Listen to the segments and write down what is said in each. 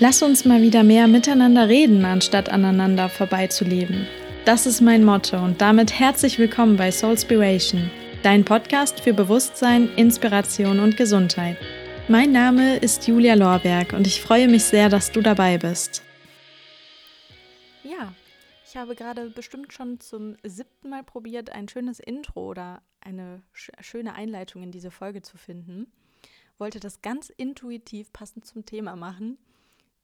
Lass uns mal wieder mehr miteinander reden, anstatt aneinander vorbeizuleben. Das ist mein Motto und damit herzlich willkommen bei Soulspiration, dein Podcast für Bewusstsein, Inspiration und Gesundheit. Mein Name ist Julia Lorberg und ich freue mich sehr, dass du dabei bist. Ja, ich habe gerade bestimmt schon zum siebten Mal probiert, ein schönes Intro oder eine schöne Einleitung in diese Folge zu finden. Wollte das ganz intuitiv passend zum Thema machen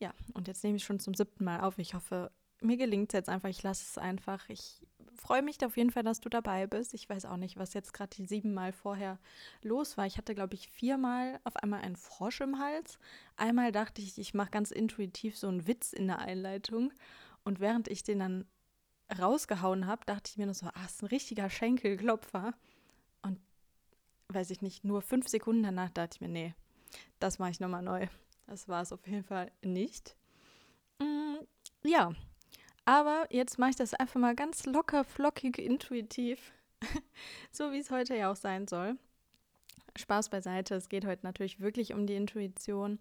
ja, und jetzt nehme ich schon zum siebten Mal auf. Ich hoffe, mir gelingt es jetzt einfach. Ich lasse es einfach. Ich freue mich auf jeden Fall, dass du dabei bist. Ich weiß auch nicht, was jetzt gerade die sieben Mal vorher los war. Ich hatte, glaube ich, viermal auf einmal einen Frosch im Hals. Einmal dachte ich, ich mache ganz intuitiv so einen Witz in der Einleitung. Und während ich den dann rausgehauen habe, dachte ich mir nur so, ah, ist ein richtiger Schenkelklopfer. Und weiß ich nicht, nur fünf Sekunden danach dachte ich mir, nee, das mache ich nochmal neu. Das war es auf jeden Fall nicht. Mm, ja, aber jetzt mache ich das einfach mal ganz locker, flockig, intuitiv. so wie es heute ja auch sein soll. Spaß beiseite. Es geht heute natürlich wirklich um die Intuition.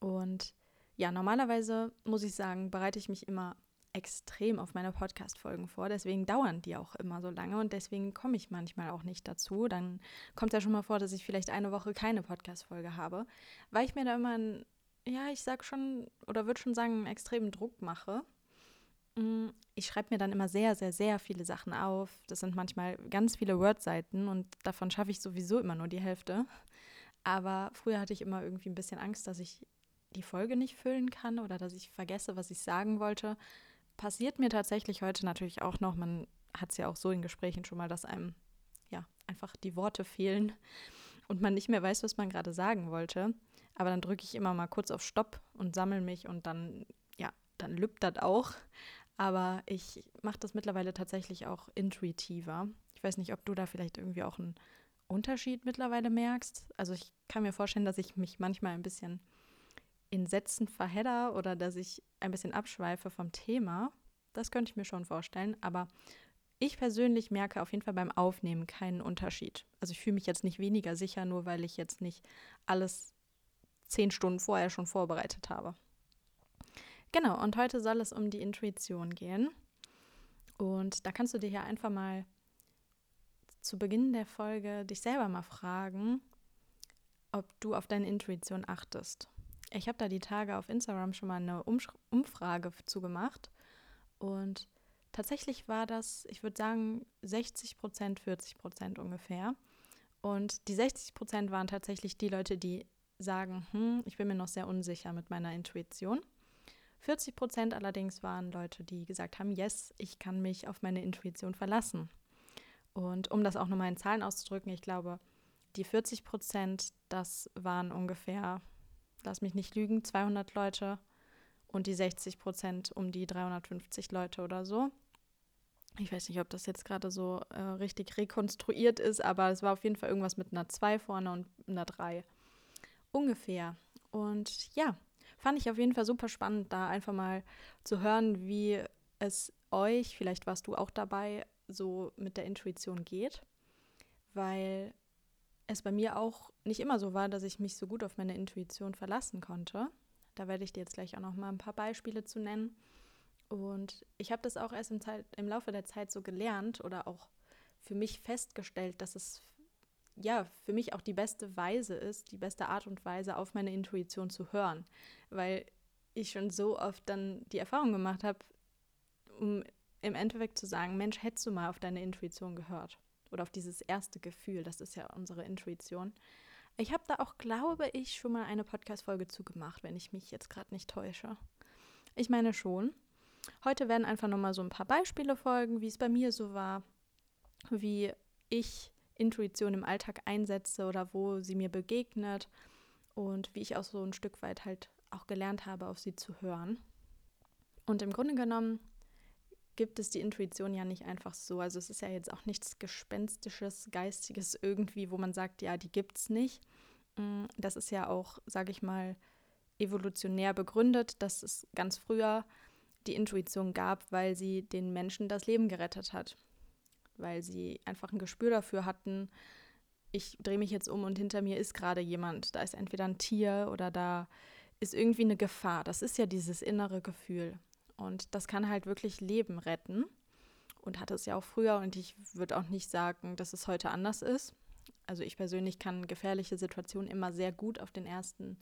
Und ja, normalerweise muss ich sagen, bereite ich mich immer extrem auf meine Podcast-Folgen vor. Deswegen dauern die auch immer so lange und deswegen komme ich manchmal auch nicht dazu. Dann kommt ja schon mal vor, dass ich vielleicht eine Woche keine Podcast-Folge habe, weil ich mir da immer ein ja, ich sag schon oder würde schon sagen, einen extremen Druck mache. Mm, ich schreibe mir dann immer sehr, sehr, sehr viele Sachen auf. Das sind manchmal ganz viele Word-Seiten und davon schaffe ich sowieso immer nur die Hälfte. Aber früher hatte ich immer irgendwie ein bisschen Angst, dass ich die Folge nicht füllen kann oder dass ich vergesse, was ich sagen wollte. Passiert mir tatsächlich heute natürlich auch noch. Man hat es ja auch so in Gesprächen schon mal, dass einem ja einfach die Worte fehlen und man nicht mehr weiß, was man gerade sagen wollte. Aber dann drücke ich immer mal kurz auf Stopp und sammle mich und dann, ja, dann lübt das auch. Aber ich mache das mittlerweile tatsächlich auch intuitiver. Ich weiß nicht, ob du da vielleicht irgendwie auch einen Unterschied mittlerweile merkst. Also ich kann mir vorstellen, dass ich mich manchmal ein bisschen in Sätzen verhedder oder dass ich ein bisschen abschweife vom Thema. Das könnte ich mir schon vorstellen. Aber ich persönlich merke auf jeden Fall beim Aufnehmen keinen Unterschied. Also ich fühle mich jetzt nicht weniger sicher, nur weil ich jetzt nicht alles zehn Stunden vorher schon vorbereitet habe. Genau, und heute soll es um die Intuition gehen. Und da kannst du dir hier einfach mal zu Beginn der Folge dich selber mal fragen, ob du auf deine Intuition achtest. Ich habe da die Tage auf Instagram schon mal eine Umfrage zugemacht und tatsächlich war das, ich würde sagen, 60 Prozent, 40 Prozent ungefähr. Und die 60 Prozent waren tatsächlich die Leute, die sagen, hm, ich bin mir noch sehr unsicher mit meiner Intuition. 40 Prozent allerdings waren Leute, die gesagt haben, yes, ich kann mich auf meine Intuition verlassen. Und um das auch nochmal in Zahlen auszudrücken, ich glaube, die 40 Prozent, das waren ungefähr, lass mich nicht lügen, 200 Leute und die 60 Prozent um die 350 Leute oder so. Ich weiß nicht, ob das jetzt gerade so äh, richtig rekonstruiert ist, aber es war auf jeden Fall irgendwas mit einer 2 vorne und einer 3 ungefähr. Und ja, fand ich auf jeden Fall super spannend, da einfach mal zu hören, wie es euch, vielleicht warst du auch dabei, so mit der Intuition geht, weil es bei mir auch nicht immer so war, dass ich mich so gut auf meine Intuition verlassen konnte. Da werde ich dir jetzt gleich auch noch mal ein paar Beispiele zu nennen. Und ich habe das auch erst im, Zeit, im Laufe der Zeit so gelernt oder auch für mich festgestellt, dass es ja, für mich auch die beste Weise ist, die beste Art und Weise, auf meine Intuition zu hören. Weil ich schon so oft dann die Erfahrung gemacht habe, um im Endeffekt zu sagen, Mensch, hättest du mal auf deine Intuition gehört? Oder auf dieses erste Gefühl, das ist ja unsere Intuition. Ich habe da auch, glaube ich, schon mal eine Podcast-Folge zugemacht, wenn ich mich jetzt gerade nicht täusche. Ich meine schon. Heute werden einfach nochmal so ein paar Beispiele folgen, wie es bei mir so war, wie ich Intuition im Alltag einsetze oder wo sie mir begegnet und wie ich auch so ein Stück weit halt auch gelernt habe, auf sie zu hören. Und im Grunde genommen gibt es die Intuition ja nicht einfach so. Also es ist ja jetzt auch nichts Gespenstisches, Geistiges irgendwie, wo man sagt, ja, die gibt es nicht. Mm, das ist ja auch, sage ich mal, evolutionär begründet, dass es ganz früher die Intuition gab, weil sie den Menschen das Leben gerettet hat weil sie einfach ein Gespür dafür hatten, ich drehe mich jetzt um und hinter mir ist gerade jemand. Da ist entweder ein Tier oder da ist irgendwie eine Gefahr. Das ist ja dieses innere Gefühl. Und das kann halt wirklich Leben retten. Und hat es ja auch früher. Und ich würde auch nicht sagen, dass es heute anders ist. Also ich persönlich kann gefährliche Situationen immer sehr gut auf den ersten,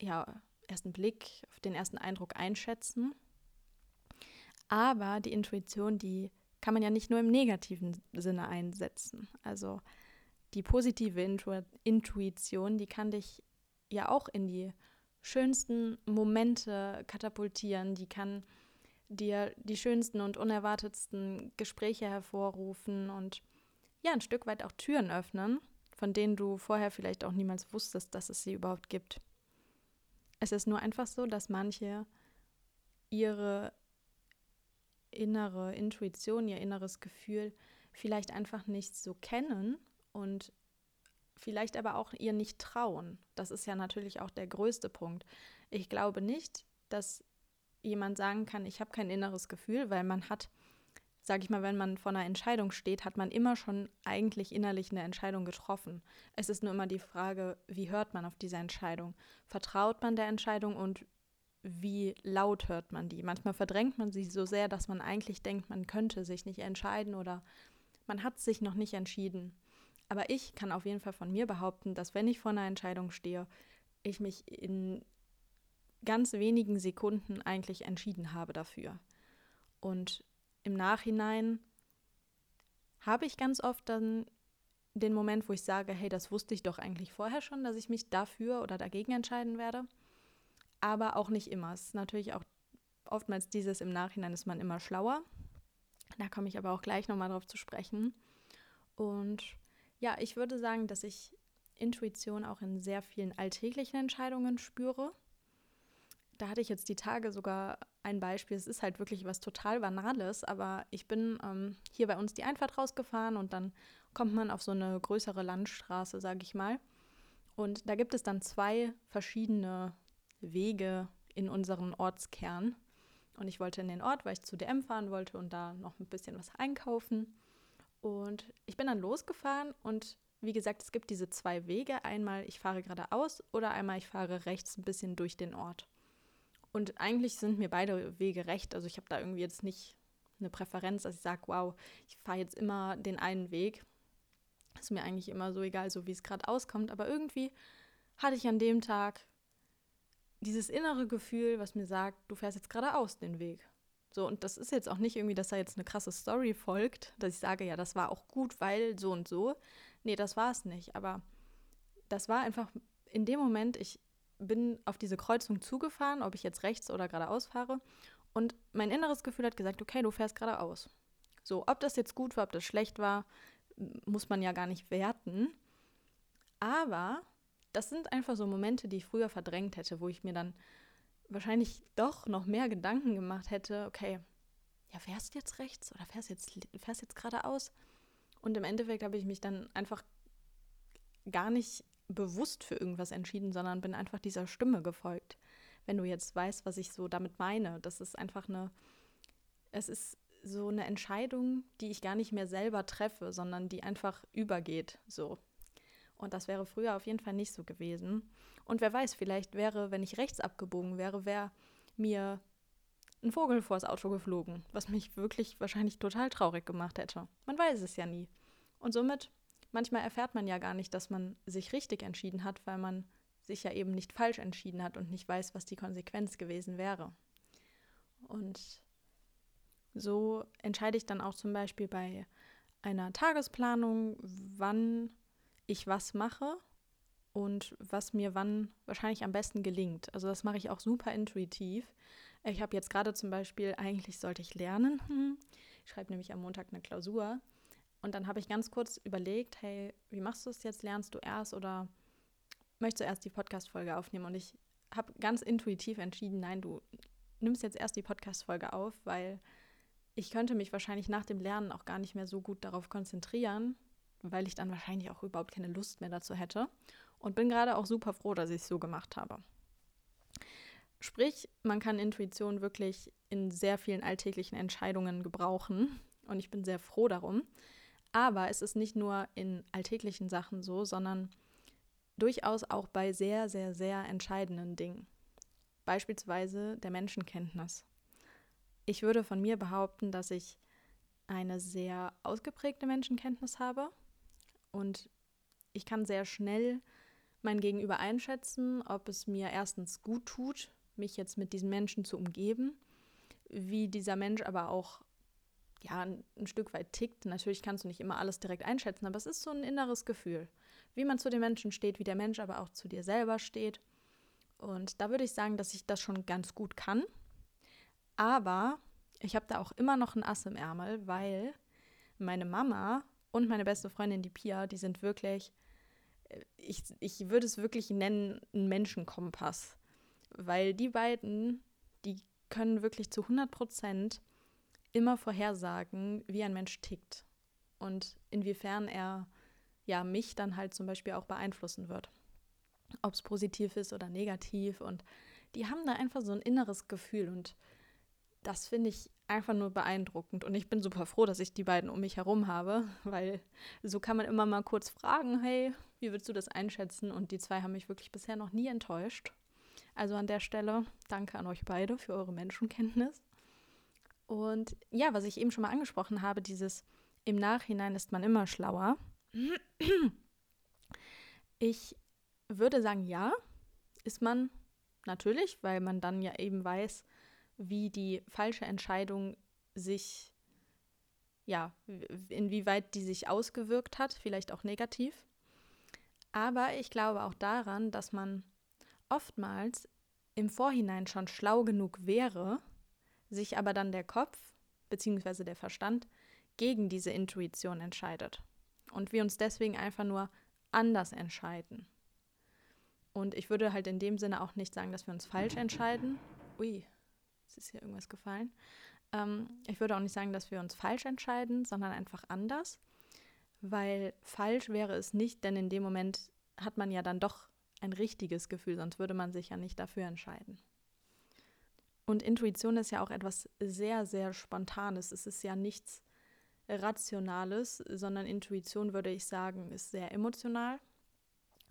ja, ersten Blick, auf den ersten Eindruck einschätzen. Aber die Intuition, die kann man ja nicht nur im negativen Sinne einsetzen. Also die positive Intu Intuition, die kann dich ja auch in die schönsten Momente katapultieren, die kann dir die schönsten und unerwartetsten Gespräche hervorrufen und ja, ein Stück weit auch Türen öffnen, von denen du vorher vielleicht auch niemals wusstest, dass es sie überhaupt gibt. Es ist nur einfach so, dass manche ihre innere Intuition, ihr inneres Gefühl vielleicht einfach nicht so kennen und vielleicht aber auch ihr nicht trauen. Das ist ja natürlich auch der größte Punkt. Ich glaube nicht, dass jemand sagen kann, ich habe kein inneres Gefühl, weil man hat, sage ich mal, wenn man vor einer Entscheidung steht, hat man immer schon eigentlich innerlich eine Entscheidung getroffen. Es ist nur immer die Frage, wie hört man auf diese Entscheidung? Vertraut man der Entscheidung und wie laut hört man die? Manchmal verdrängt man sie so sehr, dass man eigentlich denkt, man könnte sich nicht entscheiden oder man hat sich noch nicht entschieden. Aber ich kann auf jeden Fall von mir behaupten, dass wenn ich vor einer Entscheidung stehe, ich mich in ganz wenigen Sekunden eigentlich entschieden habe dafür. Und im Nachhinein habe ich ganz oft dann den Moment, wo ich sage, hey, das wusste ich doch eigentlich vorher schon, dass ich mich dafür oder dagegen entscheiden werde. Aber auch nicht immer. Es ist natürlich auch oftmals dieses im Nachhinein ist man immer schlauer. Da komme ich aber auch gleich nochmal drauf zu sprechen. Und ja, ich würde sagen, dass ich Intuition auch in sehr vielen alltäglichen Entscheidungen spüre da hatte ich jetzt die Tage sogar ein Beispiel. Es ist halt wirklich was total Banales, aber ich bin ähm, hier bei uns die Einfahrt rausgefahren und dann kommt man auf so eine größere Landstraße, sage ich mal. Und da gibt es dann zwei verschiedene Wege in unseren Ortskern. Und ich wollte in den Ort, weil ich zu DM fahren wollte und da noch ein bisschen was einkaufen. Und ich bin dann losgefahren und wie gesagt, es gibt diese zwei Wege. Einmal ich fahre geradeaus oder einmal ich fahre rechts ein bisschen durch den Ort. Und eigentlich sind mir beide Wege recht. Also ich habe da irgendwie jetzt nicht eine Präferenz, dass ich sage, wow, ich fahre jetzt immer den einen Weg. Ist mir eigentlich immer so egal, so wie es gerade auskommt. Aber irgendwie hatte ich an dem Tag dieses innere Gefühl, was mir sagt, du fährst jetzt geradeaus den Weg. So, und das ist jetzt auch nicht irgendwie, dass da jetzt eine krasse Story folgt, dass ich sage, ja, das war auch gut, weil so und so. Nee, das war es nicht. Aber das war einfach in dem Moment, ich bin auf diese Kreuzung zugefahren, ob ich jetzt rechts oder geradeaus fahre. Und mein inneres Gefühl hat gesagt, okay, du fährst geradeaus. So, ob das jetzt gut war, ob das schlecht war, muss man ja gar nicht werten. Aber das sind einfach so Momente, die ich früher verdrängt hätte, wo ich mir dann wahrscheinlich doch noch mehr Gedanken gemacht hätte, okay, ja, fährst jetzt rechts oder fährst jetzt, fährst jetzt geradeaus? Und im Endeffekt habe ich mich dann einfach gar nicht bewusst für irgendwas entschieden, sondern bin einfach dieser Stimme gefolgt. Wenn du jetzt weißt, was ich so damit meine, das ist einfach eine, es ist so eine Entscheidung, die ich gar nicht mehr selber treffe, sondern die einfach übergeht, so. Und das wäre früher auf jeden Fall nicht so gewesen. Und wer weiß, vielleicht wäre, wenn ich rechts abgebogen wäre, wäre mir ein Vogel vors Auto geflogen, was mich wirklich wahrscheinlich total traurig gemacht hätte. Man weiß es ja nie. Und somit manchmal erfährt man ja gar nicht, dass man sich richtig entschieden hat, weil man sich ja eben nicht falsch entschieden hat und nicht weiß, was die Konsequenz gewesen wäre. Und so entscheide ich dann auch zum Beispiel bei einer Tagesplanung, wann ich was mache und was mir wann wahrscheinlich am besten gelingt. Also das mache ich auch super intuitiv. Ich habe jetzt gerade zum Beispiel, eigentlich sollte ich lernen. Ich schreibe nämlich am Montag eine Klausur. Und dann habe ich ganz kurz überlegt, hey, wie machst du es jetzt? Lernst du erst oder möchtest du erst die Podcast-Folge aufnehmen? Und ich habe ganz intuitiv entschieden, nein, du nimmst jetzt erst die Podcast-Folge auf, weil ich könnte mich wahrscheinlich nach dem Lernen auch gar nicht mehr so gut darauf konzentrieren, weil ich dann wahrscheinlich auch überhaupt keine Lust mehr dazu hätte. Und bin gerade auch super froh, dass ich es so gemacht habe. Sprich, man kann Intuition wirklich in sehr vielen alltäglichen Entscheidungen gebrauchen. Und ich bin sehr froh darum. Aber es ist nicht nur in alltäglichen Sachen so, sondern durchaus auch bei sehr, sehr, sehr entscheidenden Dingen. beispielsweise der Menschenkenntnis. Ich würde von mir behaupten, dass ich eine sehr ausgeprägte Menschenkenntnis habe und ich kann sehr schnell mein Gegenüber einschätzen, ob es mir erstens gut tut, mich jetzt mit diesen Menschen zu umgeben, wie dieser Mensch aber auch ja, ein, ein, Stück weit tickt. Natürlich kannst du nicht immer alles direkt einschätzen, aber es ist so ein inneres Gefühl, wie man zu den Menschen steht, wie der Mensch aber auch zu dir selber steht. Und da würde ich sagen, dass ich das schon ganz gut kann. Aber ich habe da auch immer noch ein Ass im Ärmel, weil meine Mama und meine beste Freundin, die Pia, die sind wirklich, äh, ich, ich würde es wirklich nennen, ein Menschenkompass. Weil die beiden, die können wirklich zu 100 Prozent immer vorhersagen, wie ein Mensch tickt und inwiefern er ja mich dann halt zum Beispiel auch beeinflussen wird. Ob es positiv ist oder negativ. Und die haben da einfach so ein inneres Gefühl und das finde ich einfach nur beeindruckend. Und ich bin super froh, dass ich die beiden um mich herum habe, weil so kann man immer mal kurz fragen, hey, wie würdest du das einschätzen? Und die zwei haben mich wirklich bisher noch nie enttäuscht. Also an der Stelle danke an euch beide für eure Menschenkenntnis. Und ja, was ich eben schon mal angesprochen habe, dieses im Nachhinein ist man immer schlauer. Ich würde sagen, ja, ist man natürlich, weil man dann ja eben weiß, wie die falsche Entscheidung sich, ja, inwieweit die sich ausgewirkt hat, vielleicht auch negativ. Aber ich glaube auch daran, dass man oftmals im Vorhinein schon schlau genug wäre, sich aber dann der Kopf bzw. der Verstand gegen diese Intuition entscheidet. Und wir uns deswegen einfach nur anders entscheiden. Und ich würde halt in dem Sinne auch nicht sagen, dass wir uns falsch entscheiden. Ui, es ist hier irgendwas gefallen. Ähm, ich würde auch nicht sagen, dass wir uns falsch entscheiden, sondern einfach anders. Weil falsch wäre es nicht, denn in dem Moment hat man ja dann doch ein richtiges Gefühl, sonst würde man sich ja nicht dafür entscheiden. Und Intuition ist ja auch etwas sehr, sehr Spontanes. Es ist ja nichts Rationales, sondern Intuition, würde ich sagen, ist sehr emotional.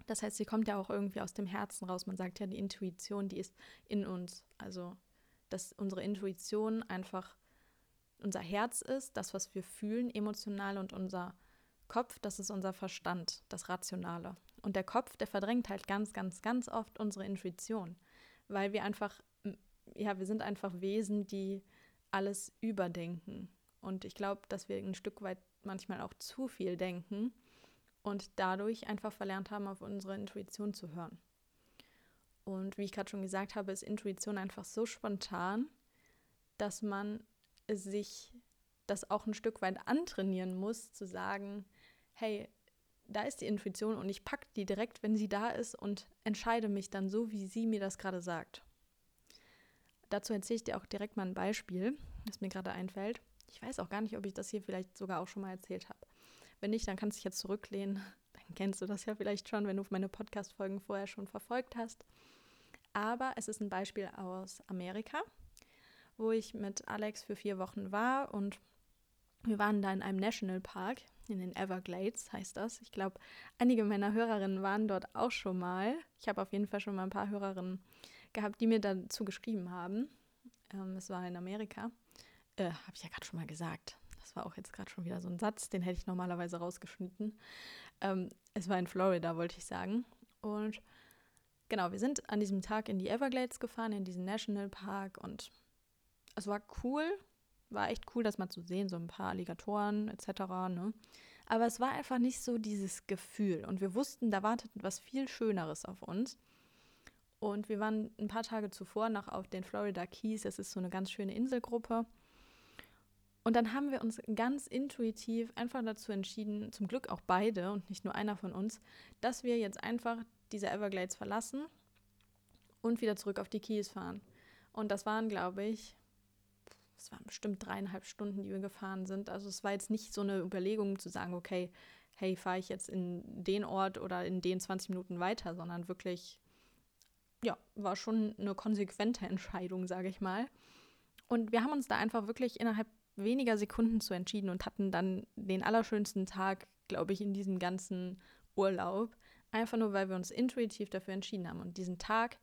Das heißt, sie kommt ja auch irgendwie aus dem Herzen raus. Man sagt ja, die Intuition, die ist in uns. Also, dass unsere Intuition einfach unser Herz ist, das, was wir fühlen, emotional und unser Kopf, das ist unser Verstand, das Rationale. Und der Kopf, der verdrängt halt ganz, ganz, ganz oft unsere Intuition, weil wir einfach ja, wir sind einfach Wesen, die alles überdenken. Und ich glaube, dass wir ein Stück weit manchmal auch zu viel denken und dadurch einfach verlernt haben, auf unsere Intuition zu hören. Und wie ich gerade schon gesagt habe, ist Intuition einfach so spontan, dass man sich das auch ein Stück weit antrainieren muss, zu sagen, hey, da ist die Intuition und ich packe die direkt, wenn sie da ist und entscheide mich dann so, wie sie mir das gerade sagt dazu erzähle ich dir auch direkt mal ein Beispiel, das mir gerade einfällt. Ich weiß auch gar nicht, ob ich das hier vielleicht sogar auch schon mal erzählt habe. Wenn nicht, dann kannst du dich jetzt zurücklehnen. Dann kennst du das ja vielleicht schon, wenn du meine Podcast-Folgen vorher schon verfolgt hast. Aber es ist ein Beispiel aus Amerika, wo ich mit Alex für vier Wochen war und wir waren da in einem Nationalpark, in den Everglades heißt das. Ich glaube, einige meiner Hörerinnen waren dort auch schon mal. Ich habe auf jeden Fall schon mal ein paar Hörerinnen gehabt, die mir dazu geschrieben haben. Ähm, es war in Amerika. Äh, Habe ich ja gerade schon mal gesagt. Das war auch jetzt gerade schon wieder so ein Satz, den hätte ich normalerweise rausgeschnitten. Ähm, es war in Florida, wollte ich sagen. Und genau, wir sind an diesem Tag in die Everglades gefahren, in diesen Nationalpark. Und es war cool, war echt cool, das mal zu sehen, so ein paar Alligatoren etc. Ne? Aber es war einfach nicht so dieses Gefühl. Und wir wussten, da wartet was viel Schöneres auf uns. Und wir waren ein paar Tage zuvor noch auf den Florida Keys. Das ist so eine ganz schöne Inselgruppe. Und dann haben wir uns ganz intuitiv einfach dazu entschieden, zum Glück auch beide und nicht nur einer von uns, dass wir jetzt einfach diese Everglades verlassen und wieder zurück auf die Keys fahren. Und das waren, glaube ich, es waren bestimmt dreieinhalb Stunden, die wir gefahren sind. Also es war jetzt nicht so eine Überlegung zu sagen, okay, hey, fahre ich jetzt in den Ort oder in den 20 Minuten weiter, sondern wirklich ja, war schon eine konsequente Entscheidung, sage ich mal. Und wir haben uns da einfach wirklich innerhalb weniger Sekunden zu entschieden und hatten dann den allerschönsten Tag, glaube ich, in diesem ganzen Urlaub. Einfach nur, weil wir uns intuitiv dafür entschieden haben. Und diesen Tag,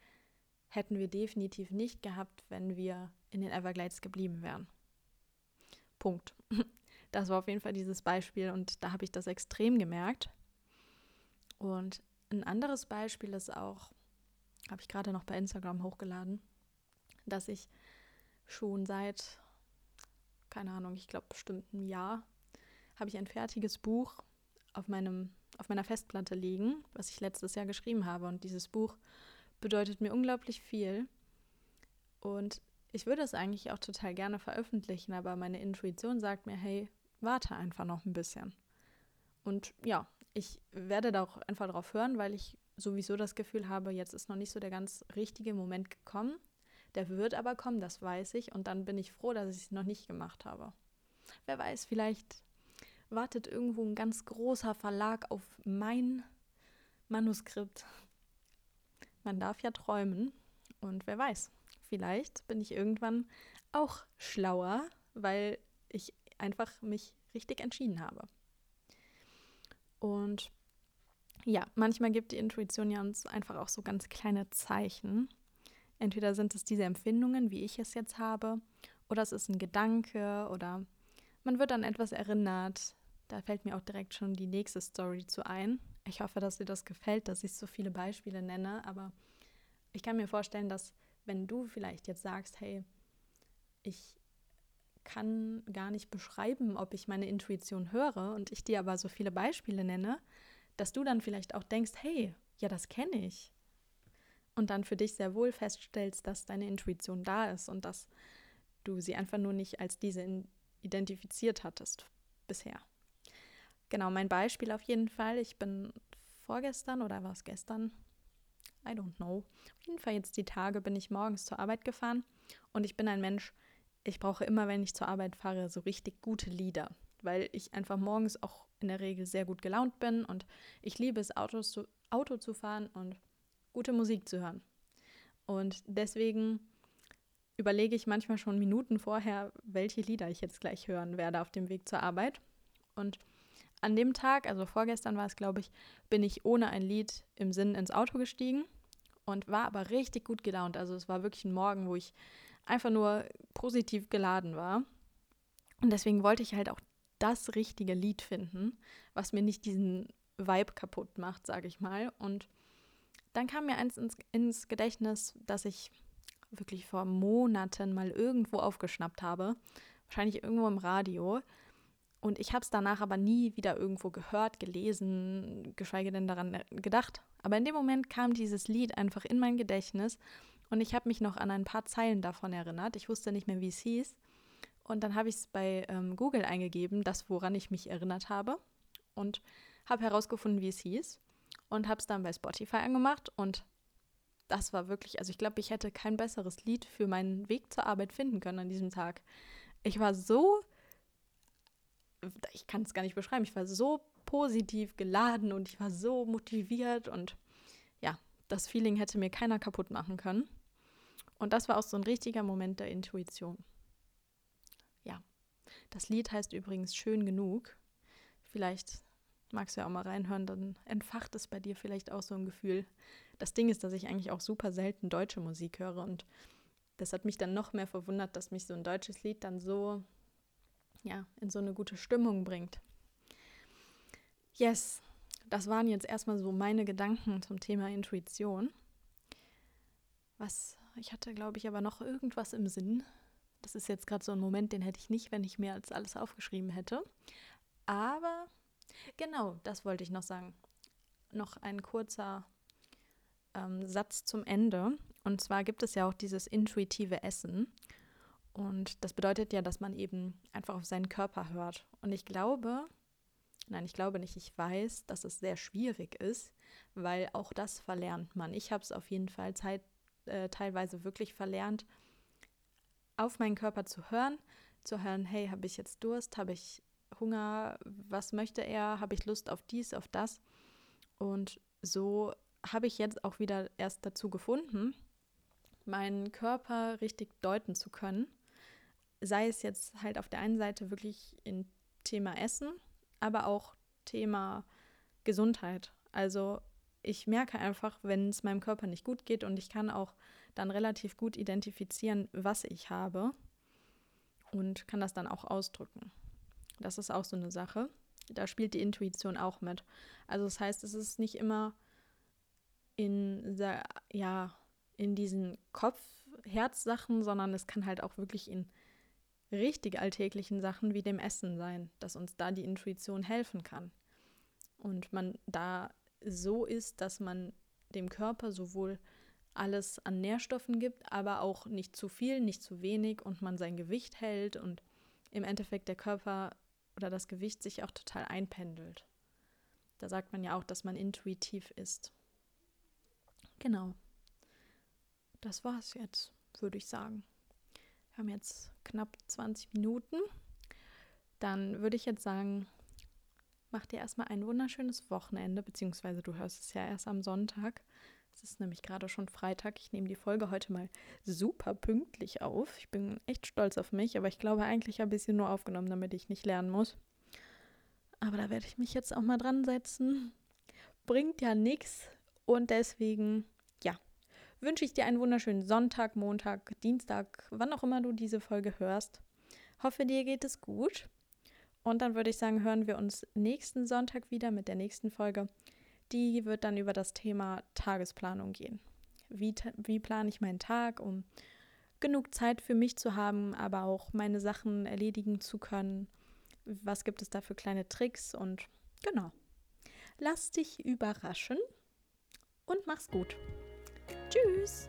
hätten wir definitiv nicht gehabt, wenn wir in den Everglades geblieben wären. Punkt. Das war auf jeden Fall dieses Beispiel und da habe ich das extrem gemerkt. Und ein anderes Beispiel ist auch, habe ich gerade noch bei Instagram hochgeladen, dass ich schon seit, keine Ahnung, ich glaube bestimmt ein Jahr, habe ich ein fertiges Buch auf, meinem, auf meiner Festplatte liegen, was ich letztes Jahr geschrieben habe. Und dieses Buch bedeutet mir unglaublich viel. Und ich würde es eigentlich auch total gerne veröffentlichen, aber meine Intuition sagt mir, hey, warte einfach noch ein bisschen. Und ja, ich werde da auch einfach drauf hören, weil ich sowieso das Gefühl habe, jetzt ist noch nicht so der ganz richtige Moment gekommen. Der wird aber kommen, das weiß ich. Und dann bin ich froh, dass ich es noch nicht gemacht habe. Wer weiß, vielleicht wartet irgendwo ein ganz großer Verlag auf mein Manuskript. Man darf ja träumen. Und wer weiß, vielleicht bin ich irgendwann auch schlauer, weil ich einfach mich richtig entschieden habe. Und ja, manchmal gibt die Intuition ja uns einfach auch so ganz kleine Zeichen. Entweder sind es diese Empfindungen, wie ich es jetzt habe, oder es ist ein Gedanke oder man wird an etwas erinnert. Da fällt mir auch direkt schon die nächste Story zu ein. Ich hoffe, dass dir das gefällt, dass ich so viele Beispiele nenne, aber ich kann mir vorstellen, dass wenn du vielleicht jetzt sagst, hey, ich kann gar nicht beschreiben, ob ich meine Intuition höre und ich dir aber so viele Beispiele nenne, dass du dann vielleicht auch denkst, hey, ja, das kenne ich. Und dann für dich sehr wohl feststellst, dass deine Intuition da ist und dass du sie einfach nur nicht als diese identifiziert hattest bisher. Genau, mein Beispiel auf jeden Fall. Ich bin vorgestern oder war es gestern? I don't know. Auf jeden Fall jetzt die Tage bin ich morgens zur Arbeit gefahren und ich bin ein Mensch, ich brauche immer, wenn ich zur Arbeit fahre, so richtig gute Lieder, weil ich einfach morgens auch in der Regel sehr gut gelaunt bin und ich liebe es, Autos zu, Auto zu fahren und gute Musik zu hören. Und deswegen überlege ich manchmal schon Minuten vorher, welche Lieder ich jetzt gleich hören werde auf dem Weg zur Arbeit. Und an dem Tag, also vorgestern war es, glaube ich, bin ich ohne ein Lied im Sinn ins Auto gestiegen und war aber richtig gut gelaunt. Also es war wirklich ein Morgen, wo ich einfach nur positiv geladen war. Und deswegen wollte ich halt auch das richtige Lied finden, was mir nicht diesen Vibe kaputt macht, sage ich mal. Und dann kam mir eins ins, ins Gedächtnis, dass ich wirklich vor Monaten mal irgendwo aufgeschnappt habe. Wahrscheinlich irgendwo im Radio. Und ich habe es danach aber nie wieder irgendwo gehört, gelesen, geschweige denn daran gedacht. Aber in dem Moment kam dieses Lied einfach in mein Gedächtnis und ich habe mich noch an ein paar Zeilen davon erinnert. Ich wusste nicht mehr, wie es hieß. Und dann habe ich es bei ähm, Google eingegeben, das, woran ich mich erinnert habe. Und habe herausgefunden, wie es hieß. Und habe es dann bei Spotify angemacht. Und das war wirklich, also ich glaube, ich hätte kein besseres Lied für meinen Weg zur Arbeit finden können an diesem Tag. Ich war so, ich kann es gar nicht beschreiben, ich war so positiv geladen und ich war so motiviert und ja, das Feeling hätte mir keiner kaputt machen können. Und das war auch so ein richtiger Moment der Intuition. Ja, das Lied heißt übrigens Schön genug. Vielleicht magst du ja auch mal reinhören, dann entfacht es bei dir vielleicht auch so ein Gefühl. Das Ding ist, dass ich eigentlich auch super selten deutsche Musik höre und das hat mich dann noch mehr verwundert, dass mich so ein deutsches Lied dann so, ja, in so eine gute Stimmung bringt. Yes, das waren jetzt erstmal so meine Gedanken zum Thema Intuition. Was ich hatte, glaube ich, aber noch irgendwas im Sinn. Das ist jetzt gerade so ein Moment, den hätte ich nicht, wenn ich mehr als alles aufgeschrieben hätte. Aber genau, das wollte ich noch sagen. Noch ein kurzer ähm, Satz zum Ende. Und zwar gibt es ja auch dieses intuitive Essen. Und das bedeutet ja, dass man eben einfach auf seinen Körper hört. Und ich glaube, nein, ich glaube nicht, ich weiß, dass es sehr schwierig ist, weil auch das verlernt man. Ich habe es auf jeden Fall Zeit, äh, teilweise wirklich verlernt, auf meinen Körper zu hören, zu hören, hey, habe ich jetzt Durst, habe ich Hunger, was möchte er, habe ich Lust auf dies, auf das. Und so habe ich jetzt auch wieder erst dazu gefunden, meinen Körper richtig deuten zu können. Sei es jetzt halt auf der einen Seite wirklich in Thema Essen, aber auch Thema Gesundheit. Also ich merke einfach, wenn es meinem Körper nicht gut geht und ich kann auch dann relativ gut identifizieren, was ich habe und kann das dann auch ausdrücken. Das ist auch so eine Sache. Da spielt die Intuition auch mit. Also das heißt, es ist nicht immer in, ja, in diesen Kopf-Herz-Sachen, sondern es kann halt auch wirklich in richtig alltäglichen Sachen wie dem Essen sein, dass uns da die Intuition helfen kann. Und man da so ist, dass man dem Körper sowohl alles an Nährstoffen gibt, aber auch nicht zu viel, nicht zu wenig und man sein Gewicht hält und im Endeffekt der Körper oder das Gewicht sich auch total einpendelt. Da sagt man ja auch, dass man intuitiv ist. Genau. Das war's jetzt, würde ich sagen. Haben jetzt knapp 20 Minuten. Dann würde ich jetzt sagen, mach dir erstmal ein wunderschönes Wochenende, beziehungsweise du hörst es ja erst am Sonntag. Es ist nämlich gerade schon Freitag. Ich nehme die Folge heute mal super pünktlich auf. Ich bin echt stolz auf mich, aber ich glaube eigentlich ein bisschen nur aufgenommen, damit ich nicht lernen muss. Aber da werde ich mich jetzt auch mal dran setzen. Bringt ja nichts. Und deswegen, ja, wünsche ich dir einen wunderschönen Sonntag, Montag, Dienstag, wann auch immer du diese Folge hörst. Hoffe, dir geht es gut. Und dann würde ich sagen, hören wir uns nächsten Sonntag wieder mit der nächsten Folge. Die wird dann über das Thema Tagesplanung gehen. Wie, wie plane ich meinen Tag, um genug Zeit für mich zu haben, aber auch meine Sachen erledigen zu können? Was gibt es da für kleine Tricks? Und genau. Lass dich überraschen und mach's gut. Tschüss!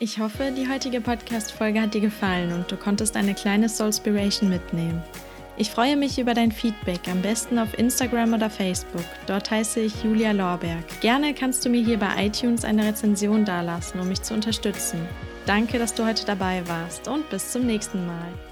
Ich hoffe, die heutige Podcast-Folge hat dir gefallen und du konntest eine kleine Soulspiration mitnehmen. Ich freue mich über dein Feedback, am besten auf Instagram oder Facebook. Dort heiße ich Julia Lorberg. Gerne kannst du mir hier bei iTunes eine Rezension dalassen, um mich zu unterstützen. Danke, dass du heute dabei warst und bis zum nächsten Mal.